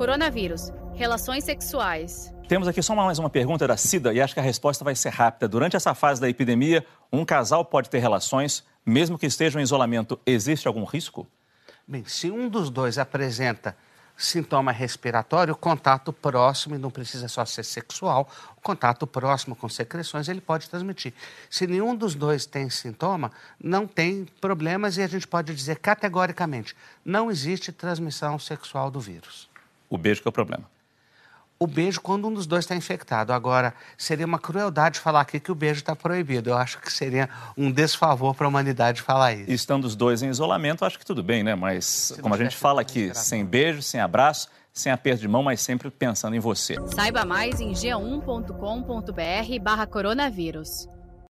Coronavírus. Relações sexuais. Temos aqui só mais uma pergunta da Cida e acho que a resposta vai ser rápida. Durante essa fase da epidemia, um casal pode ter relações, mesmo que estejam em isolamento. Existe algum risco? Bem, se um dos dois apresenta sintoma respiratório, contato próximo, e não precisa só ser sexual, o contato próximo com secreções ele pode transmitir. Se nenhum dos dois tem sintoma, não tem problemas e a gente pode dizer categoricamente: não existe transmissão sexual do vírus. O beijo que é o problema o beijo quando um dos dois está infectado. Agora, seria uma crueldade falar aqui que o beijo está proibido. Eu acho que seria um desfavor para a humanidade falar isso. Estando os dois em isolamento, acho que tudo bem, né? Mas, Se como a gente fala aqui, sem beijo, sem abraço, sem aperto de mão, mas sempre pensando em você. Saiba mais em g1.com.br barra coronavírus.